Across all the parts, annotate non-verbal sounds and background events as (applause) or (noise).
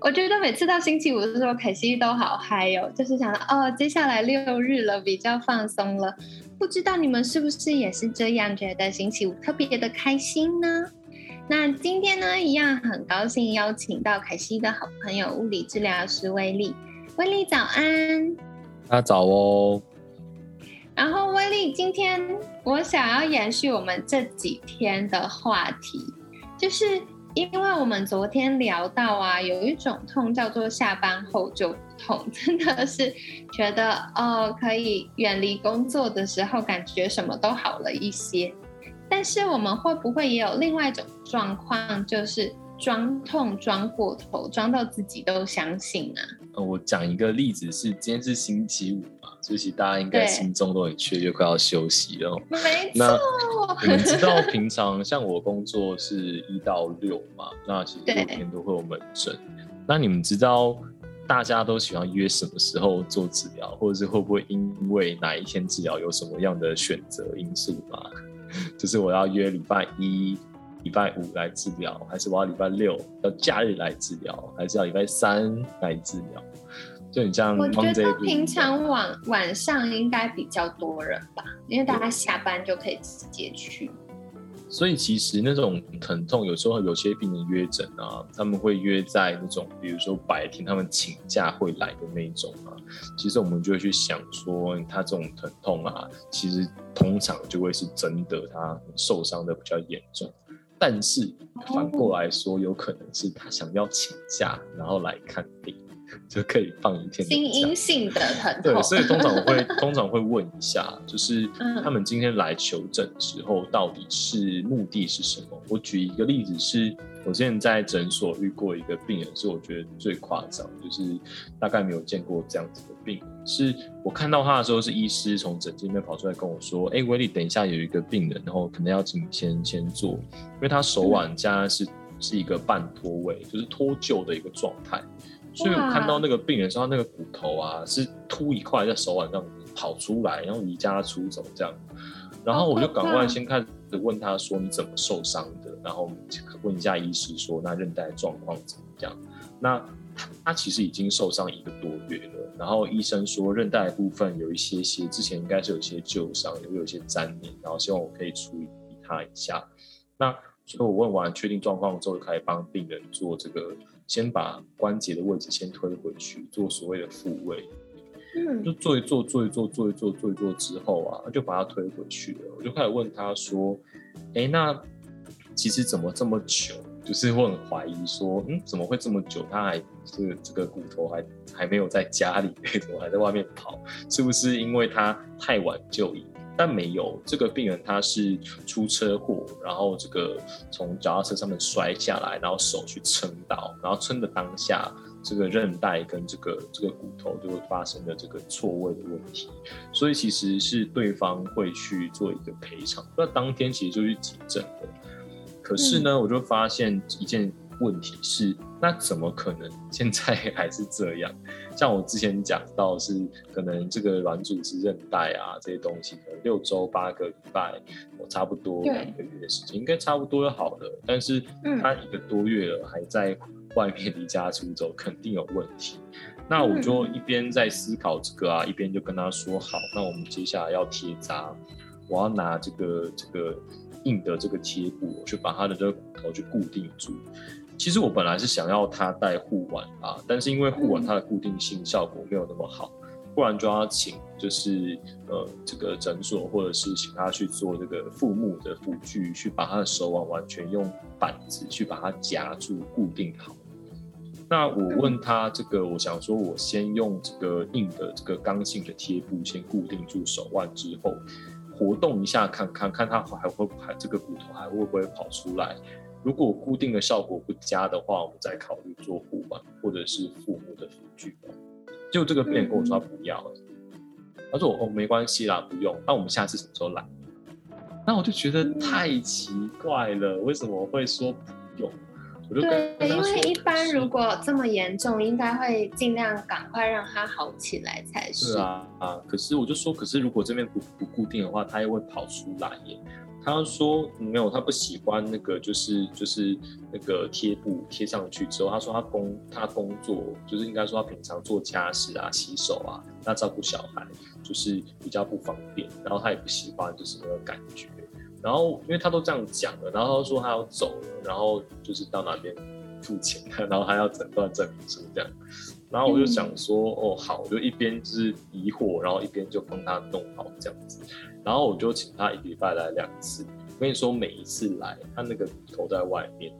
我觉得每次到星期五的时候，凯西都好嗨哦，就是想到哦，接下来六日了，比较放松了。不知道你们是不是也是这样觉得星期五特别的开心呢？那今天呢，一样很高兴邀请到凯西的好朋友物理治疗师威利。威利早安！大家早哦。然后威利，今天我想要延续我们这几天的话题，就是。因为我们昨天聊到啊，有一种痛叫做下班后就痛，真的是觉得哦，可以远离工作的时候，感觉什么都好了一些。但是我们会不会也有另外一种状况，就是装痛装过头，装到自己都相信啊？呃，我讲一个例子是，今天是星期五。所以大家应该心中都很雀跃，快要休息了。没错，你们知道平常像我工作是一到六嘛？那其实六天都会有门诊。那你们知道大家都喜欢约什么时候做治疗，或者是会不会因为哪一天治疗有什么样的选择因素吗？(laughs) 就是我要约礼拜一、礼拜五来治疗，还是我要礼拜六要假日来治疗，还是要礼拜三来治疗？就你这样，我觉得平常晚晚上应该比较多人吧，因为大家下班就可以直接去。所以其实那种疼痛，有时候有些病人约诊啊，他们会约在那种，比如说白天他们请假会来的那种啊。其实我们就会去想说，他这种疼痛啊，其实通常就会是真的，他受伤的比较严重。但是反过来说，有可能是他想要请假，然后来看病。就可以放一天。心因性的疼痛。对，所以通常我会 (laughs) 通常会问一下，就是他们今天来求诊之后，到底是目的是什么？我举一个例子，是我之前在诊所遇过一个病人，是我觉得最夸张，就是大概没有见过这样子的病人。是我看到他的时候，是医师从诊间里面跑出来跟我说：“哎，威利，等一下有一个病人，然后可能要请你先先做，因为他手腕加是是一个半脱位，就是脱臼的一个状态。”所以我看到那个病人说，他那个骨头啊是凸一块在手腕上跑出来，然后离家出走这样。然后我就赶快先开始问他说你怎么受伤的，然后问一下医师说那韧带状况怎么样？那他其实已经受伤一个多月了，然后医生说韧带部分有一些些之前应该是有些旧伤，也会有一些粘连，然后希望我可以处理他一下。那所以我问完确定状况之后，就开始帮病人做这个。先把关节的位置先推回去，做所谓的复位，嗯，就做一做，做一做，做一做，做一做之后啊，就把它推回去了。我就开始问他说：“哎，那其实怎么这么久？就是我很怀疑说，嗯，怎么会这么久？他还这个这个骨头还还没有在家里，(laughs) 怎么还在外面跑？是不是因为他太晚就医？”但没有，这个病人他是出车祸，然后这个从脚踏车上面摔下来，然后手去撑到，然后撑的当下，这个韧带跟这个这个骨头就会发生的这个错位的问题，所以其实是对方会去做一个赔偿，那当天其实就去急诊的。可是呢，我就发现一件。问题是，那怎么可能现在 (laughs) 还是这样？像我之前讲到，是可能这个软组织韧带啊这些东西，可能六周八个礼拜，我差不多两个月的时间，应该差不多就好了。但是他一个多月了，还在外面离家出走，肯定有问题。那我就一边在思考这个啊，一边就跟他说：好，那我们接下来要贴扎，我要拿这个这个硬的这个贴布，去把他的这个骨头去固定住。其实我本来是想要他戴护腕啊，但是因为护腕它的固定性效果没有那么好，不然就要请就是呃这个诊所或者是请他去做这个护木的辅具，去把他的手腕完全用板子去把它夹住固定好。那我问他这个，我想说我先用这个硬的这个刚性的贴布先固定住手腕之后，活动一下看看看他还会还这个骨头还会不会跑出来。如果固定的效果不佳的话，我们再考虑做护板或者是父母的辅具。结果这个病人跟我说他不要了，他说我哦没关系啦，不用。那我们下次什么时候来？那我就觉得太奇怪了，为什么会说不用？我就对，因为一般如果这么严重，应该会尽量赶快让他好起来才是。是啊啊！可是我就说，可是如果这边不不固定的话，他又会跑出来耶。他说没有，他不喜欢那个，就是就是那个贴布贴上去之后，他说他工他工作就是应该说他平常做家事啊、洗手啊、那照顾小孩，就是比较不方便。然后他也不喜欢就是那个感觉。然后因为他都这样讲了，然后他说他要走了，然后就是到哪边付钱，然后还要诊断证明书这样。然后我就想说，哦好，我就一边就是疑惑，然后一边就帮他弄好这样子。然后我就请他一礼拜来两次。我跟你说，每一次来，他那个头在外面，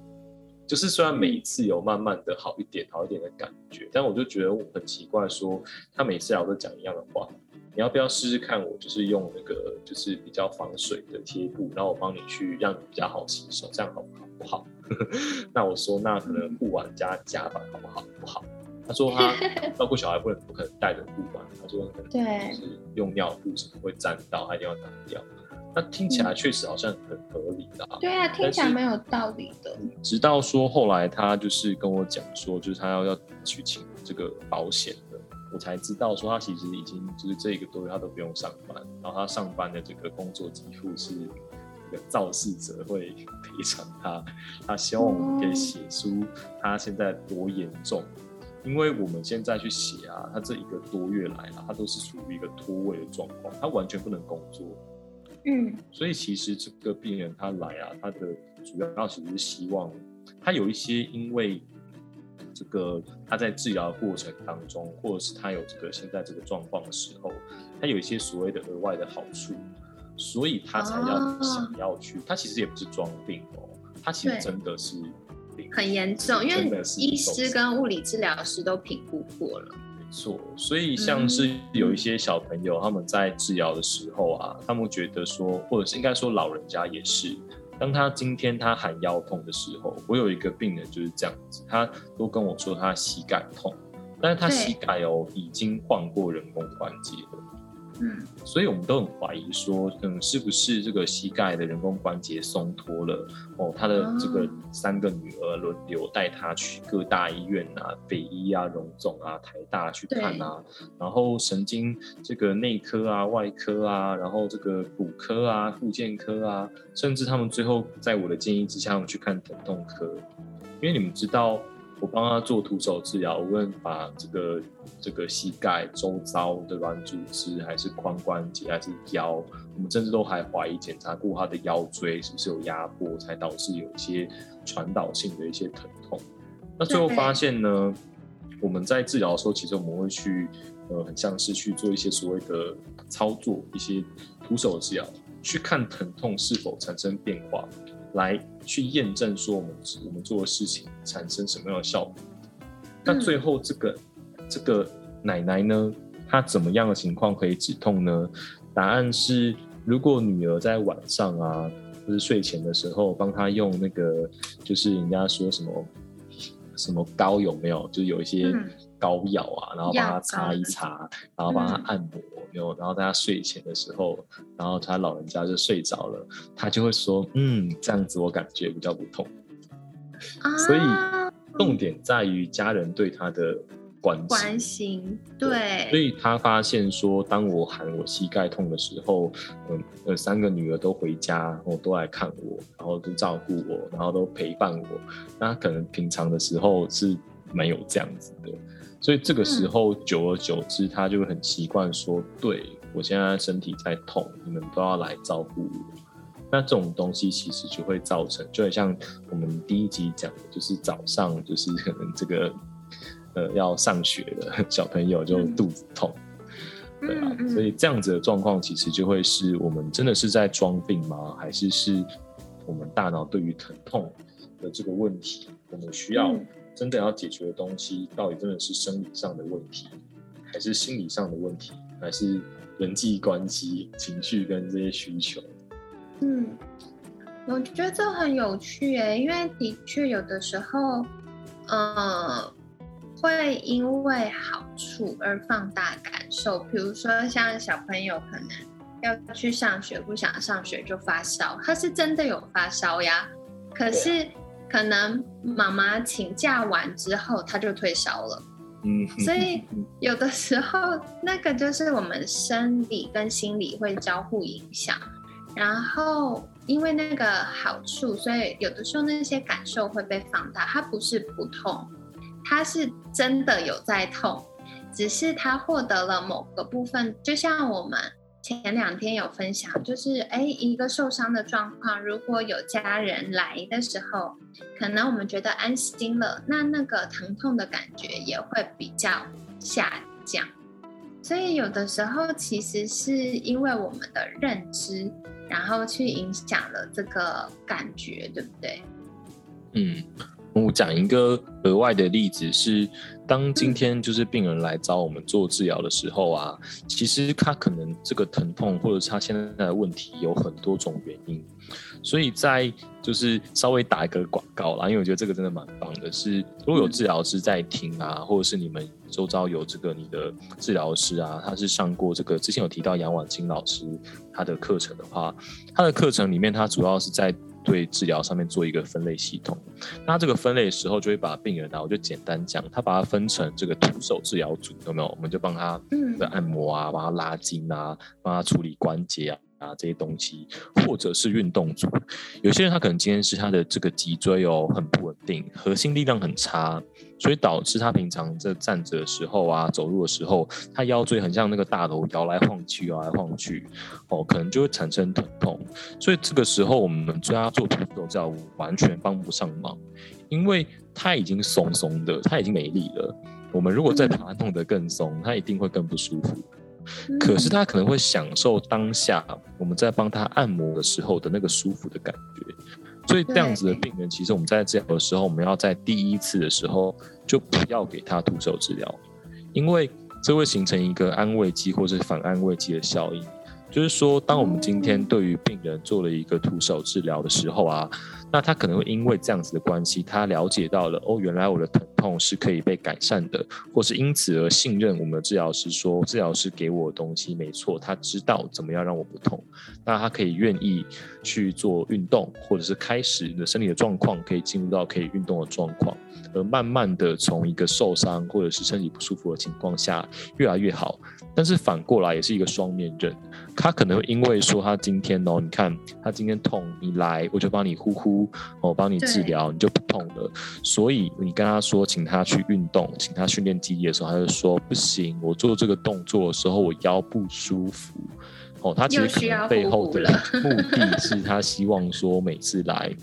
就是虽然每一次有慢慢的好一点、好一点的感觉，但我就觉得很奇怪，说他每次来我都讲一样的话。你要不要试试看？我就是用那个，就是比较防水的贴布，然后我帮你去让你比较好洗手，这样好不好？不 (laughs) 好那我说，那可能护腕加夹板好不好？不好。他说他 (laughs) 照顾小孩不能不可能带着护腕，他说可能就是用尿布什么会沾到，他一定要拿掉。那听起来确实好像很合理的。对啊，听起来蛮有道理的。直到说后来他就是跟我讲说，就是他要要去请这个保险的。我才知道说他其实已经就是这一个多月他都不用上班，然后他上班的这个工作给付是肇事者会赔偿他，他希望我们可以写出他现在多严重，因为我们现在去写啊，他这一个多月来了，他都是处于一个脱位的状况，他完全不能工作，嗯，所以其实这个病人他来啊，他的主要其实是希望他有一些因为。这个他在治疗过程当中，或者是他有这个现在这个状况的时候，他有一些所谓的额外的好处，所以他才要想要去。他其实也不是装病哦，他其实真的是很严重，因为医师跟物理治疗师都评估过了。没错，所以像是有一些小朋友他们在治疗的时候啊，他们觉得说，或者是应该说老人家也是。当他今天他喊腰痛的时候，我有一个病人就是这样子，他都跟我说他膝盖痛，但是他膝盖哦已经换过人工关节了。嗯，所以我们都很怀疑说，嗯，是不是这个膝盖的人工关节松脱了？哦，他的这个三个女儿轮流带他去各大医院啊，北医啊、荣总啊、台大去看啊，然后神经这个内科啊、外科啊，然后这个骨科啊、附健科啊，甚至他们最后在我的建议之下，他们去看疼痛科，因为你们知道。我帮他做徒手治疗，无论把这个这个膝盖周遭的软组织，还是髋关节，还是腰，我们甚至都还怀疑检查过他的腰椎是不是有压迫，才导致有一些传导性的一些疼痛。那最后发现呢，我们在治疗的时候，其实我们会去呃，很像是去做一些所谓的操作，一些徒手治疗，去看疼痛是否产生变化。来去验证说我们我们做的事情产生什么样的效果？那最后这个这个奶奶呢，她怎么样的情况可以止痛呢？答案是，如果女儿在晚上啊，就是睡前的时候，帮她用那个，就是人家说什么什么膏有没有？就有一些。膏药啊，然后帮他擦一擦，然后帮他按摩，有，然后在他睡前的时候，然后他老人家就睡着了，他就会说，嗯，这样子我感觉比较不痛。所以重点在于家人对他的关心。关心，对。所以他发现说，当我喊我膝盖痛的时候，嗯，呃，三个女儿都回家，然后都来看我，然后都照顾我，然后都陪伴我。那可能平常的时候是没有这样子的。所以这个时候，久而久之，他就会很习惯说：“对我现在身体在痛，你们都要来照顾我。”那这种东西其实就会造成，就很像我们第一集讲的，就是早上就是可能这个呃要上学的 (laughs) 小朋友就肚子痛，对啊，所以这样子的状况其实就会是我们真的是在装病吗？还是是我们大脑对于疼痛的这个问题，我们需要？真的要解决的东西，到底真的是生理上的问题，还是心理上的问题，还是人际关系、情绪跟这些需求？嗯，我觉得这很有趣诶，因为的确有的时候，呃，会因为好处而放大感受，比如说像小朋友可能要去上学，不想上学就发烧，他是真的有发烧呀。可是可能妈妈请假完之后，他就退烧了。嗯，所以有的时候那个就是我们生理跟心理会交互影响，然后因为那个好处，所以有的时候那些感受会被放大，它不是不痛。他是真的有在痛，只是他获得了某个部分，就像我们前两天有分享，就是哎，一个受伤的状况，如果有家人来的时候，可能我们觉得安心了，那那个疼痛的感觉也会比较下降。所以有的时候其实是因为我们的认知，然后去影响了这个感觉，对不对？嗯。我讲一个额外的例子是，当今天就是病人来找我们做治疗的时候啊，其实他可能这个疼痛或者是他现在的问题有很多种原因，所以在就是稍微打一个广告啦，因为我觉得这个真的蛮棒的。是如果有治疗师在听啊，或者是你们周遭有这个你的治疗师啊，他是上过这个之前有提到杨婉清老师他的课程的话，他的课程里面他主要是在。对治疗上面做一个分类系统，那这个分类的时候就会把病人啊，我就简单讲，他把它分成这个徒手治疗组，有没有？我们就帮他的按摩啊，帮他拉筋啊，帮他处理关节啊。啊，这些东西，或者是运动组，有些人他可能今天是他的这个脊椎哦很不稳定，核心力量很差，所以导致他平常在站着的时候啊，走路的时候，他腰椎很像那个大楼摇来晃去，摇来晃去，哦，可能就会产生疼痛。所以这个时候我们叫他做徒手治疗，完全帮不上忙，因为他已经松松的，他已经没力了。我们如果再把他弄得更松，他一定会更不舒服。可是他可能会享受当下我们在帮他按摩的时候的那个舒服的感觉，所以这样子的病人，其实我们在治疗的时候，我们要在第一次的时候就不要给他徒手治疗，因为这会形成一个安慰剂或是反安慰剂的效应。就是说，当我们今天对于病人做了一个徒手治疗的时候啊。那他可能会因为这样子的关系，他了解到了哦，原来我的疼痛是可以被改善的，或是因此而信任我们的治疗师，说治疗师给我的东西没错，他知道怎么样让我不痛，那他可以愿意去做运动，或者是开始你的身体的状况可以进入到可以运动的状况，而慢慢的从一个受伤或者是身体不舒服的情况下越来越好。但是反过来也是一个双面刃，他可能会因为说他今天哦，你看他今天痛，你来我就帮你呼呼，我帮你治疗，你就不痛了。所以你跟他说，请他去运动，请他训练肌力的时候，他就说不行，我做这个动作的时候我腰不舒服。哦，他其实背后的目 (laughs) 的是他希望说每次来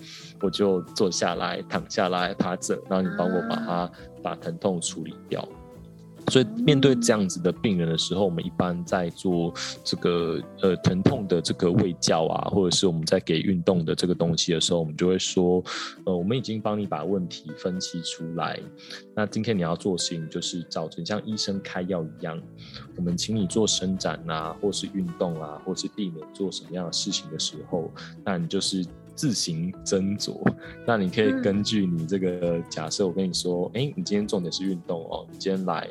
我就坐下来、躺下来、趴着，然后你帮我把它把疼痛处理掉。所以面对这样子的病人的时候，我们一般在做这个呃疼痛的这个喂教啊，或者是我们在给运动的这个东西的时候，我们就会说，呃，我们已经帮你把问题分析出来。那今天你要做事情就是照着像医生开药一样，我们请你做伸展啊，或是运动啊，或是避免做什么样的事情的时候，那你就是。自行斟酌，那你可以根据你这个假设，我跟你说，哎，你今天重点是运动哦，你今天来。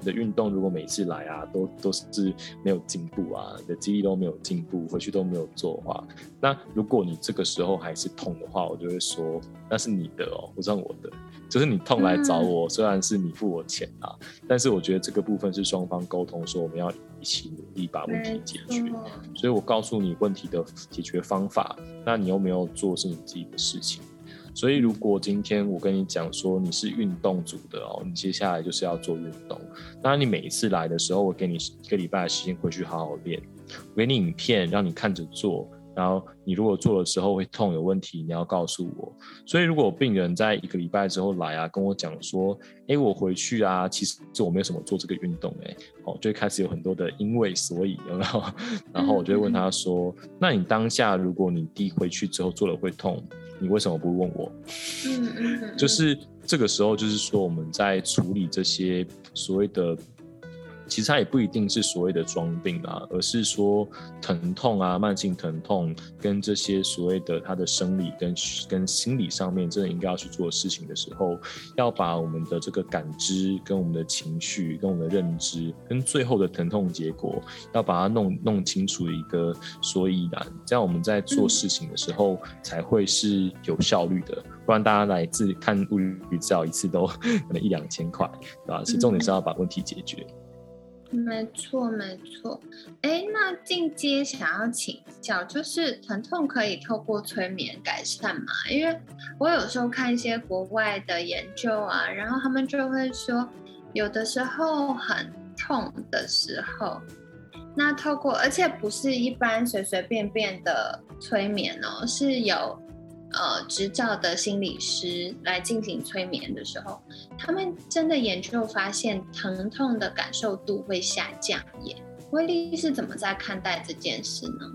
你的运动如果每次来啊，都都是没有进步啊，你的肌力都没有进步，回去都没有做的话，那如果你这个时候还是痛的话，我就会说那是你的哦，不算我的，就是你痛来找我，虽然是你付我钱啊，但是我觉得这个部分是双方沟通说我们要一起努力把问题解决，所以我告诉你问题的解决方法，那你又没有做是你自己的事情。所以，如果今天我跟你讲说你是运动组的哦，你接下来就是要做运动。当然，你每一次来的时候，我给你一个礼拜的时间回去好好练。我给你影片，让你看着做。然后，你如果做的时候会痛有问题，你要告诉我。所以，如果病人在一个礼拜之后来啊，跟我讲说，哎，我回去啊，其实我没有什么做这个运动，哎，哦，就会开始有很多的因为所以，有没有？(laughs) 然后我就会问他说，那你当下如果你第回去之后做了会痛？你为什么不问我？嗯嗯，就是这个时候，就是说我们在处理这些所谓的其实它也不一定是所谓的装病啊，而是说疼痛啊、慢性疼痛跟这些所谓的他的生理跟跟心理上面真的应该要去做事情的时候，要把我们的这个感知跟我们的情绪跟我们的认知跟最后的疼痛结果，要把它弄弄清楚一个所以然，这样我们在做事情的时候才会是有效率的。不然大家来自看物理治疗一次都 (laughs) 可能一两千块，对吧？其实重点是要把问题解决。没错，没错。哎，那进阶想要请教，就是疼痛可以透过催眠改善吗？因为我有时候看一些国外的研究啊，然后他们就会说，有的时候很痛的时候，那透过，而且不是一般随随便便的催眠哦，是有。呃，执照的心理师来进行催眠的时候，他们真的研究发现，疼痛的感受度会下降耶。威利是怎么在看待这件事呢？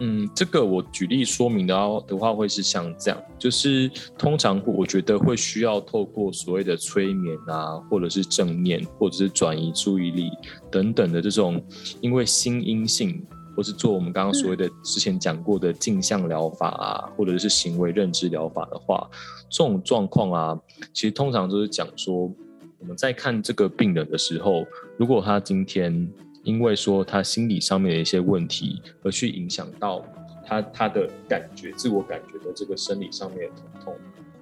嗯，这个我举例说明的的话，会是像这样，就是通常我觉得会需要透过所谓的催眠啊，或者是正念，或者是转移注意力等等的这种，因为心因性。或是做我们刚刚所谓的之前讲过的镜像疗法啊，或者是行为认知疗法的话，这种状况啊，其实通常都是讲说，我们在看这个病人的时候，如果他今天因为说他心理上面的一些问题，而去影响到他他的感觉、自我感觉的这个生理上面的疼痛。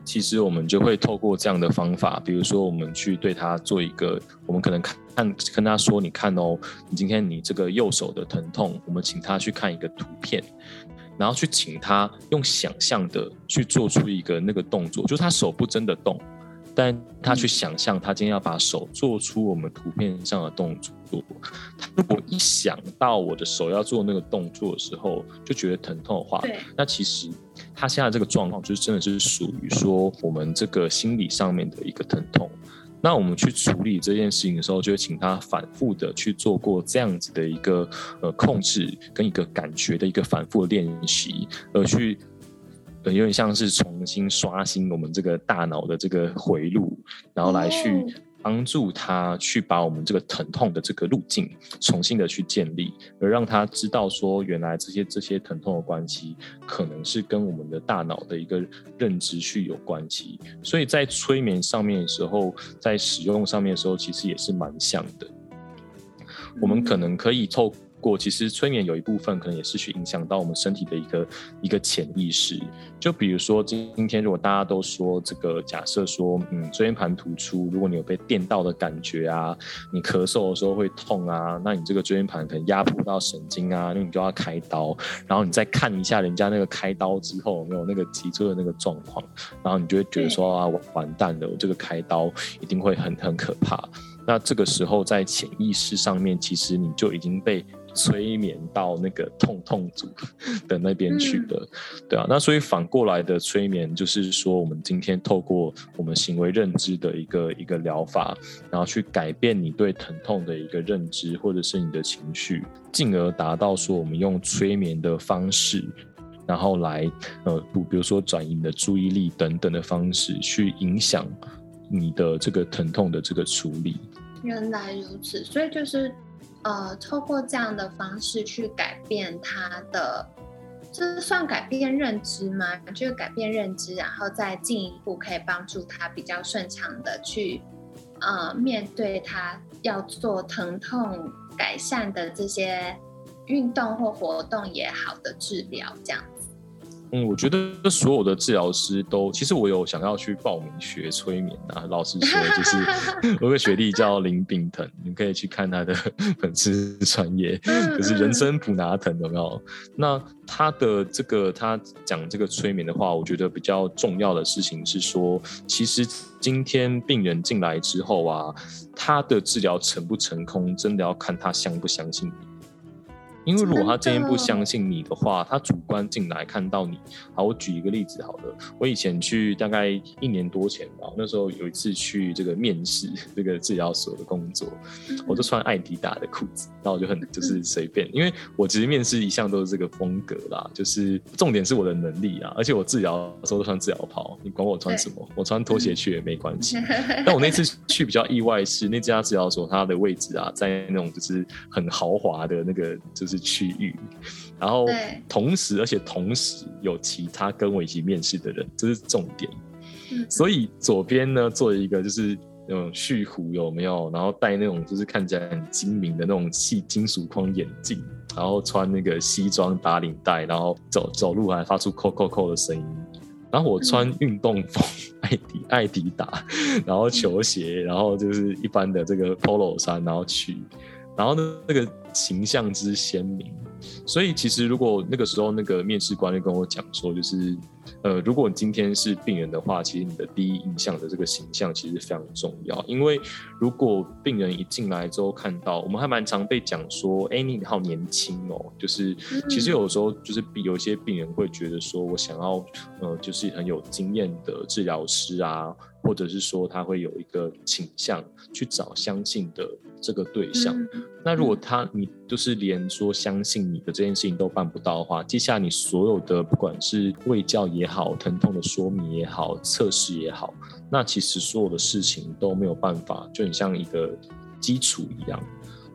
其实我们就会透过这样的方法，比如说我们去对他做一个，我们可能看跟他说，你看哦，你今天你这个右手的疼痛，我们请他去看一个图片，然后去请他用想象的去做出一个那个动作，就是他手不真的动。但他去想象，他今天要把手做出我们图片上的动作。他如果一想到我的手要做那个动作的时候，就觉得疼痛的话，那其实他现在这个状况，就是真的是属于说我们这个心理上面的一个疼痛。那我们去处理这件事情的时候，就会请他反复的去做过这样子的一个呃控制跟一个感觉的一个反复的练习，而去。有点像是重新刷新我们这个大脑的这个回路，然后来去帮助他去把我们这个疼痛的这个路径重新的去建立，而让他知道说，原来这些这些疼痛的关系可能是跟我们的大脑的一个认知去有关系。所以在催眠上面的时候，在使用上面的时候，其实也是蛮像的。我们可能可以透。过其实催眠有一部分可能也是去影响到我们身体的一个一个潜意识，就比如说今今天如果大家都说这个假设说，嗯，椎间盘突出，如果你有被电到的感觉啊，你咳嗽的时候会痛啊，那你这个椎间盘可能压迫到神经啊，那你就要开刀，然后你再看一下人家那个开刀之后有没有那个脊椎的那个状况，然后你就会觉得说啊，我完蛋了，我这个开刀一定会很很可怕。那这个时候在潜意识上面，其实你就已经被。催眠到那个痛痛组 (laughs) 的那边去的，对啊，那所以反过来的催眠就是说，我们今天透过我们行为认知的一个一个疗法，然后去改变你对疼痛的一个认知，或者是你的情绪，进而达到说我们用催眠的方式，然后来呃，比比如说转移你的注意力等等的方式，去影响你的这个疼痛的这个处理。原来如此，所以就是。呃，透过这样的方式去改变他的，这算改变认知吗？就改变认知，然后再进一步可以帮助他比较顺畅的去，呃，面对他要做疼痛改善的这些运动或活动也好的治疗，这样。嗯，我觉得所有的治疗师都，其实我有想要去报名学催眠啊。老实说，就是 (laughs) 我有个学弟叫林炳腾，你可以去看他的 (laughs) 粉丝专业，就是人生普拿藤，有没有？那他的这个他讲这个催眠的话，我觉得比较重要的事情是说，其实今天病人进来之后啊，他的治疗成不成功，真的要看他相不相信你。因为如果他今天不相信你的话，他主观进来看到你。好，我举一个例子好了，我以前去大概一年多前吧，那时候有一次去这个面试这个治疗所的工作，我就穿艾迪达的裤子，然后我就很就是随便，因为我其实面试一向都是这个风格啦，就是重点是我的能力啊，而且我治疗的时候都穿治疗袍，你管我穿什么，我穿拖鞋去也没关系。(laughs) 但我那次去比较意外是那家治疗所它的位置啊，在那种就是很豪华的那个就是区域，然后同时而且同时有其他跟我一起面试的人，这是重点。所以左边呢做一个就是那种蓄胡有没有，然后戴那种就是看起来很精明的那种细金属框眼镜，然后穿那个西装打领带，然后走走路还发出扣扣扣的声音。然后我穿运动风，艾迪艾迪达，(laughs) (laughs) 然后球鞋，然后就是一般的这个 polo 衫，然后去，然后呢那个形象之鲜明。所以其实，如果那个时候那个面试官就跟我讲说，就是，呃，如果你今天是病人的话，其实你的第一印象的这个形象其实非常重要。因为如果病人一进来之后看到，我们还蛮常被讲说，哎，你好年轻哦。就是其实有时候就是有一些病人会觉得说，我想要，呃，就是很有经验的治疗师啊。或者是说他会有一个倾向去找相信的这个对象，那如果他你就是连说相信你的这件事情都办不到的话，接下来你所有的不管是喂教也好、疼痛的说明也好、测试也好，那其实所有的事情都没有办法，就很像一个基础一样。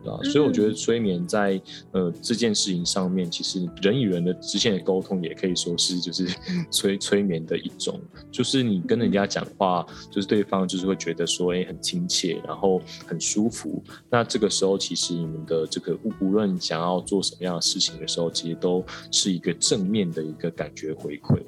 啊，所以我觉得催眠在呃这件事情上面，其实人与人的之间的沟通也可以说是就是 (laughs) 催催眠的一种，就是你跟人家讲话，就是对方就是会觉得说哎很亲切，然后很舒服。那这个时候其实你们的这个无论想要做什么样的事情的时候，其实都是一个正面的一个感觉回馈。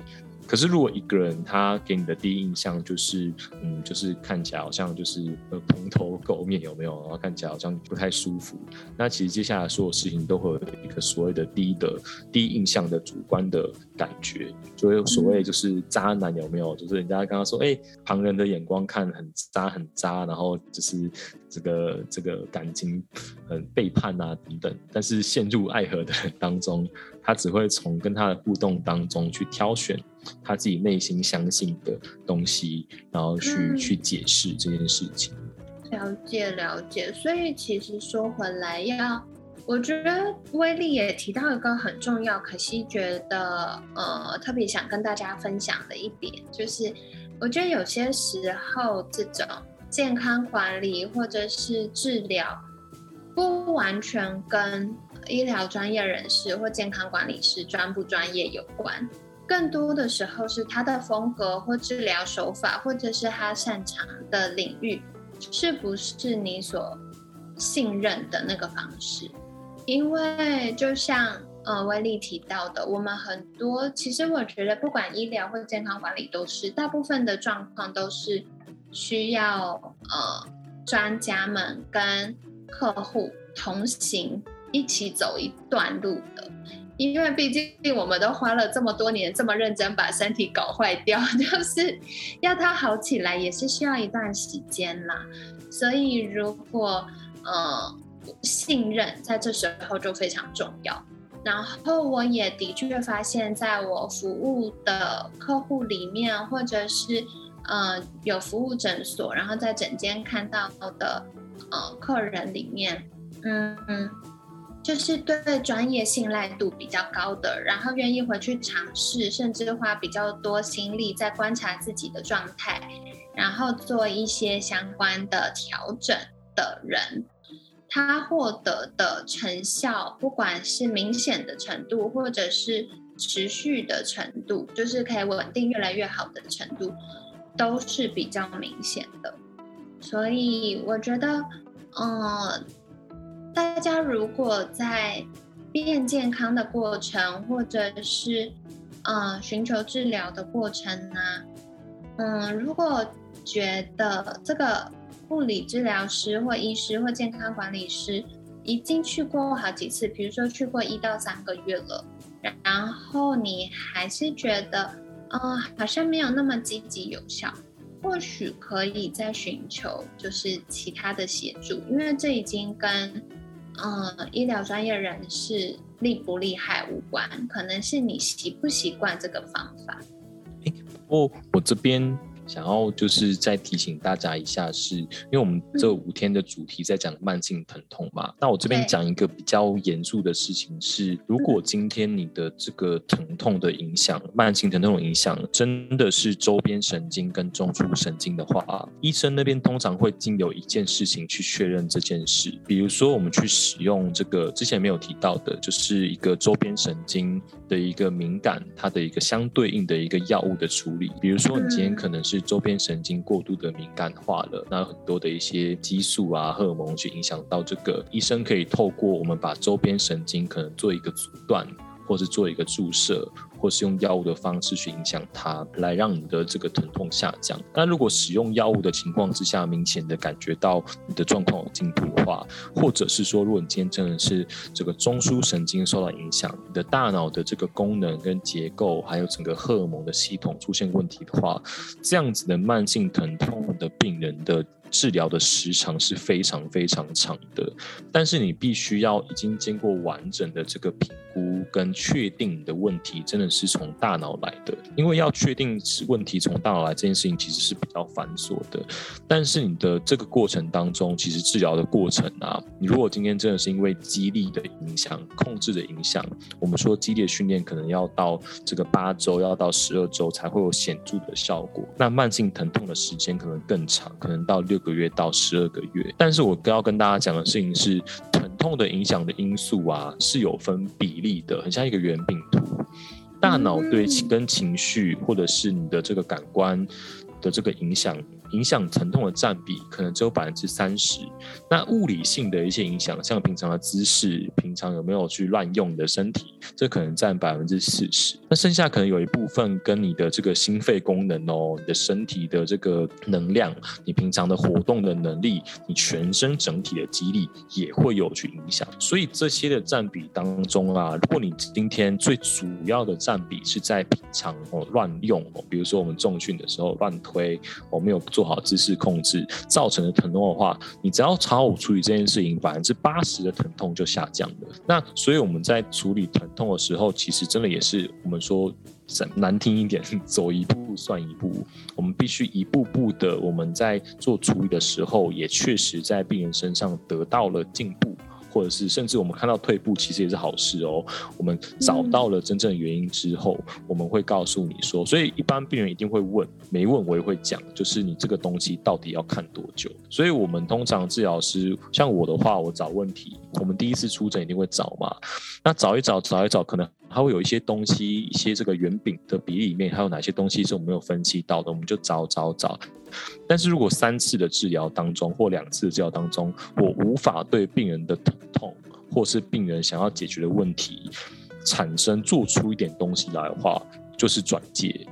可是，如果一个人他给你的第一印象就是，嗯，就是看起来好像就是呃蓬头垢面，有没有？然后看起来好像不太舒服。那其实接下来所有事情都会有一个所谓的第一的第一印象的主观的感觉，就会所谓就是渣男有没有？就是人家刚刚说，哎，旁人的眼光看很渣很渣，然后就是这个这个感情很背叛啊等等。但是陷入爱河的人当中，他只会从跟他的互动当中去挑选。他自己内心相信的东西，然后去去解释这件事情。了解了解，所以其实说回来，要我觉得威力也提到一个很重要，可惜觉得呃特别想跟大家分享的一点，就是我觉得有些时候这种健康管理或者是治疗，不完全跟医疗专业人士或健康管理师专不专业有关。更多的时候是他的风格或治疗手法，或者是他擅长的领域，是不是你所信任的那个方式？因为就像呃威利提到的，我们很多其实我觉得不管医疗或健康管理都是，大部分的状况都是需要呃专家们跟客户同行一起走一段路的。因为毕竟我们都花了这么多年，这么认真把身体搞坏掉，(laughs) 就是要它好起来，也是需要一段时间啦。所以如果呃信任在这时候就非常重要。然后我也的确发现，在我服务的客户里面，或者是呃有服务诊所，然后在诊间看到的呃客人里面，嗯嗯。就是对专业信赖度比较高的，然后愿意回去尝试，甚至花比较多心力在观察自己的状态，然后做一些相关的调整的人，他获得的成效，不管是明显的程度，或者是持续的程度，就是可以稳定越来越好的程度，都是比较明显的。所以我觉得，嗯。大家如果在变健康的过程，或者是呃寻求治疗的过程呢，嗯，如果觉得这个物理治疗师或医师或健康管理师已经去过好几次，比如说去过一到三个月了，然后你还是觉得嗯好像没有那么积极有效，或许可以再寻求就是其他的协助，因为这已经跟。嗯，医疗专业人士厉不厉害无关，可能是你习不习惯这个方法。哎，不过我这边。想要就是再提醒大家一下，是因为我们这五天的主题在讲慢性疼痛嘛。那我这边讲一个比较严肃的事情是，如果今天你的这个疼痛的影响，慢性疼痛的影响真的是周边神经跟中枢神经的话，医生那边通常会经由一件事情去确认这件事。比如说，我们去使用这个之前没有提到的，就是一个周边神经的一个敏感，它的一个相对应的一个药物的处理。比如说，你今天可能是周边神经过度的敏感化了，那很多的一些激素啊、荷尔蒙去影响到这个，医生可以透过我们把周边神经可能做一个阻断，或是做一个注射。或是用药物的方式去影响它，来让你的这个疼痛下降。那如果使用药物的情况之下，明显的感觉到你的状况有进步的话，或者是说，如果你今天真的是这个中枢神经受到影响，你的大脑的这个功能跟结构，还有整个荷尔蒙的系统出现问题的话，这样子的慢性疼痛的病人的治疗的时长是非常非常长的。但是你必须要已经经过完整的这个评估跟确定你的问题，真的。是从大脑来的，因为要确定是问题从大脑来这件事情其实是比较繁琐的。但是你的这个过程当中，其实治疗的过程啊，你如果今天真的是因为激励的影响、控制的影响，我们说激烈训练可能要到这个八周，要到十二周才会有显著的效果。那慢性疼痛的时间可能更长，可能到六个月到十二个月。但是我要跟大家讲的事情是，疼痛的影响的因素啊是有分比例的，很像一个圆饼图。大脑对跟情绪，或者是你的这个感官的这个影响。影响疼痛的占比可能只有百分之三十。那物理性的一些影响，像平常的姿势、平常有没有去乱用你的身体，这可能占百分之四十。那剩下可能有一部分跟你的这个心肺功能哦，你的身体的这个能量，你平常的活动的能力，你全身整体的肌力也会有去影响。所以这些的占比当中啊，如果你今天最主要的占比是在平常哦乱用哦，比如说我们重训的时候乱推，我没有。做好姿势控制造成的疼痛的话，你只要好处理这件事情，百分之八十的疼痛就下降了。那所以我们在处理疼痛的时候，其实真的也是我们说难听一点，走一步算一步。我们必须一步步的，我们在做处理的时候，也确实在病人身上得到了进步。或者是甚至我们看到退步，其实也是好事哦。我们找到了真正的原因之后，我们会告诉你说，所以一般病人一定会问，没问我也会讲，就是你这个东西到底要看多久？所以我们通常治疗师像我的话，我找问题，我们第一次出诊一定会找嘛。那找一找，找一找，可能还会有一些东西，一些这个圆饼的比例里面还有哪些东西是我们没有分析到的，我们就找找找。但是如果三次的治疗当中或两次的治疗当中，我无法对病人的疼痛或是病人想要解决的问题产生做出一点东西来的话，就是转介，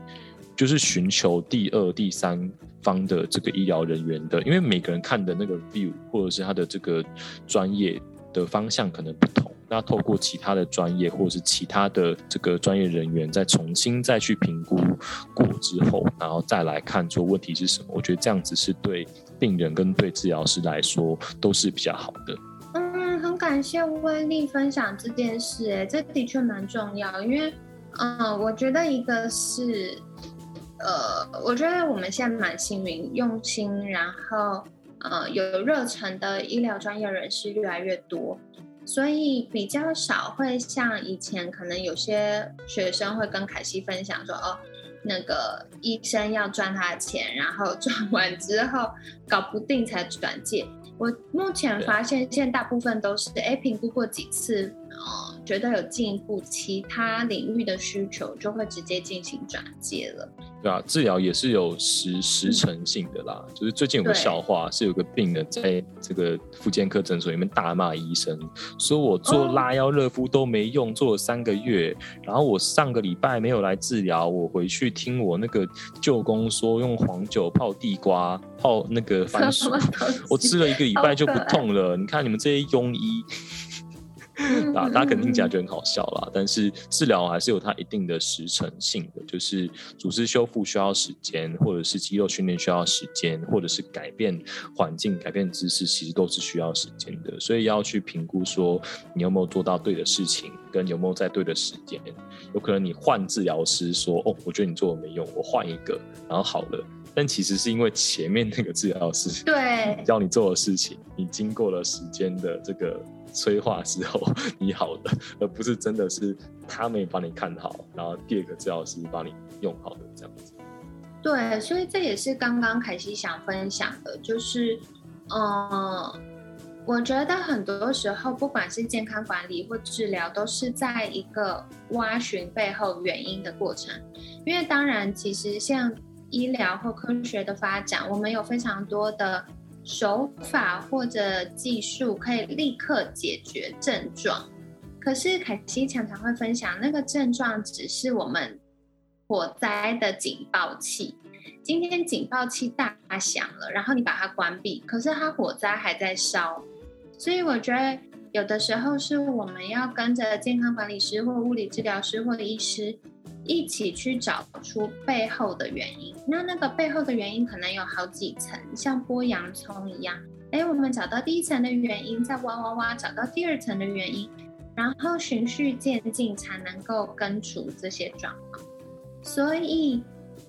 就是寻求第二、第三方的这个医疗人员的，因为每个人看的那个 view 或者是他的这个专业的方向可能不同。那透过其他的专业，或者是其他的这个专业人员，再重新再去评估过之后，然后再来看出问题是什么。我觉得这样子是对病人跟对治疗师来说都是比较好的。嗯，很感谢威力分享这件事，哎，这的确蛮重要。因为，嗯，我觉得一个是，呃，我觉得我们现在蛮幸运，用心，然后，呃，有热忱的医疗专业人士越来越多。所以比较少会像以前，可能有些学生会跟凯西分享说：“哦，那个医生要赚他的钱，然后赚 (laughs) 完之后搞不定才转介。”我目前发现，现在大部分都是哎评估过几次。哦，觉得有进一步其他领域的需求，就会直接进行转介了。对啊，治疗也是有时时程性的啦。就是最近有个笑话，是有个病人在这个复健科诊所里面大骂医生，说我做拉腰热敷都没用，做了三个月，然后我上个礼拜没有来治疗，我回去听我那个舅公说用黄酒泡地瓜泡那个番薯，我吃了一个礼拜就不痛了。你看你们这些庸医。大大家肯定听起来就很好笑啦，但是治疗还是有它一定的时程性的，就是组织修复需要时间，或者是肌肉训练需要时间，或者是改变环境、改变姿势，其实都是需要时间的。所以要去评估说你有没有做到对的事情，跟有没有在对的时间。有可能你换治疗师说：“哦，我觉得你做的没用，我换一个，然后好了。”但其实是因为前面那个治疗师对教你做的事情，你经过了时间的这个。催化之后，你好的，而不是真的是他没帮你看好，然后第二个治疗师帮你用好的这样子。对，所以这也是刚刚凯西想分享的，就是，嗯，我觉得很多时候，不管是健康管理或治疗，都是在一个挖寻背后原因的过程。因为当然，其实像医疗或科学的发展，我们有非常多的。手法或者技术可以立刻解决症状，可是凯西常常会分享，那个症状只是我们火灾的警报器。今天警报器大响了，然后你把它关闭，可是它火灾还在烧。所以我觉得有的时候是我们要跟着健康管理师或物理治疗师或医师。一起去找出背后的原因，那那个背后的原因可能有好几层，像剥洋葱一样。哎，我们找到第一层的原因，再挖挖挖，找到第二层的原因，然后循序渐进，才能够根除这些状况。所以，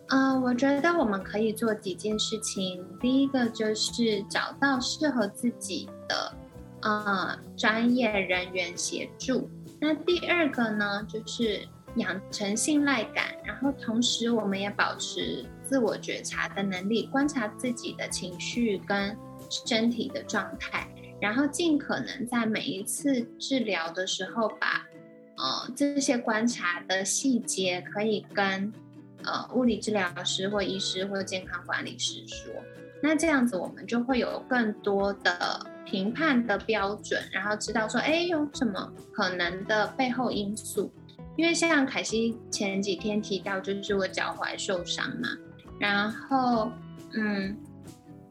呃，我觉得我们可以做几件事情。第一个就是找到适合自己的呃专业人员协助。那第二个呢，就是。养成信赖感，然后同时我们也保持自我觉察的能力，观察自己的情绪跟身体的状态，然后尽可能在每一次治疗的时候，把呃这些观察的细节可以跟呃物理治疗师或医师或健康管理师说，那这样子我们就会有更多的评判的标准，然后知道说，哎，有什么可能的背后因素。因为像凯西前几天提到，就是我脚踝受伤嘛，然后，嗯，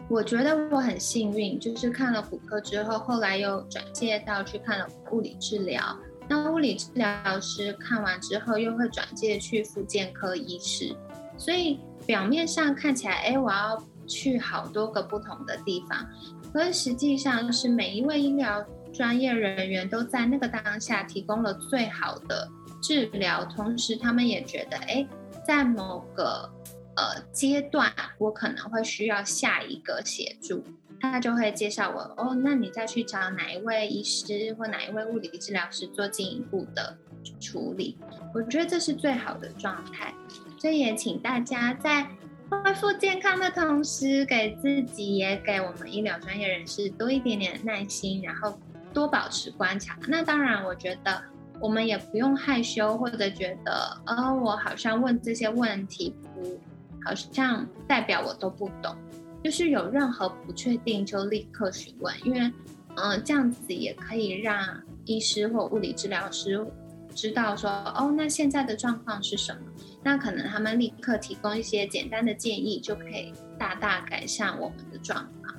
我觉得我很幸运，就是看了骨科之后，后来又转介到去看了物理治疗。那物理治疗师看完之后，又会转介去复健科医师，所以表面上看起来，哎，我要去好多个不同的地方，可是实际上是每一位医疗专业人员都在那个当下提供了最好的。治疗，同时他们也觉得，哎，在某个呃阶段，我可能会需要下一个协助，他就会介绍我，哦，那你再去找哪一位医师或哪一位物理治疗师做进一步的处理。我觉得这是最好的状态，所以也请大家在恢复健康的同时，给自己也给我们医疗专业人士多一点点耐心，然后多保持观察。那当然，我觉得。我们也不用害羞，或者觉得，呃，我好像问这些问题不，好像代表我都不懂。就是有任何不确定，就立刻询问，因为，嗯，这样子也可以让医师或物理治疗师知道说，哦，那现在的状况是什么？那可能他们立刻提供一些简单的建议，就可以大大改善我们的状况。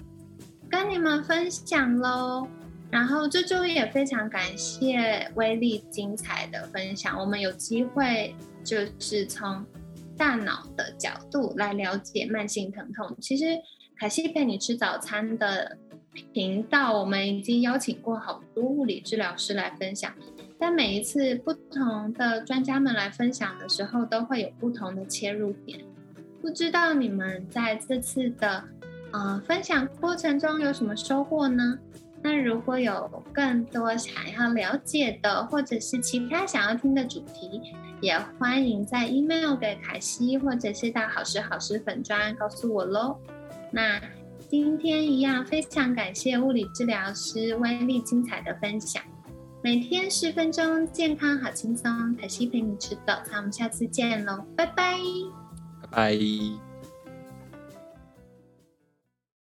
跟你们分享喽。然后这周也非常感谢威力精彩的分享。我们有机会就是从大脑的角度来了解慢性疼痛。其实凯西陪你吃早餐的频道，我们已经邀请过好多物理治疗师来分享。但每一次不同的专家们来分享的时候，都会有不同的切入点。不知道你们在这次的呃分享过程中有什么收获呢？那如果有更多想要了解的，或者是其他想要听的主题，也欢迎在 email 给凯西，或者是到好时好时粉砖告诉我喽。那今天一样，非常感谢物理治疗师威力精彩的分享。每天十分钟，健康好轻松，凯西陪你吃早餐，我们下次见喽，拜拜，拜拜。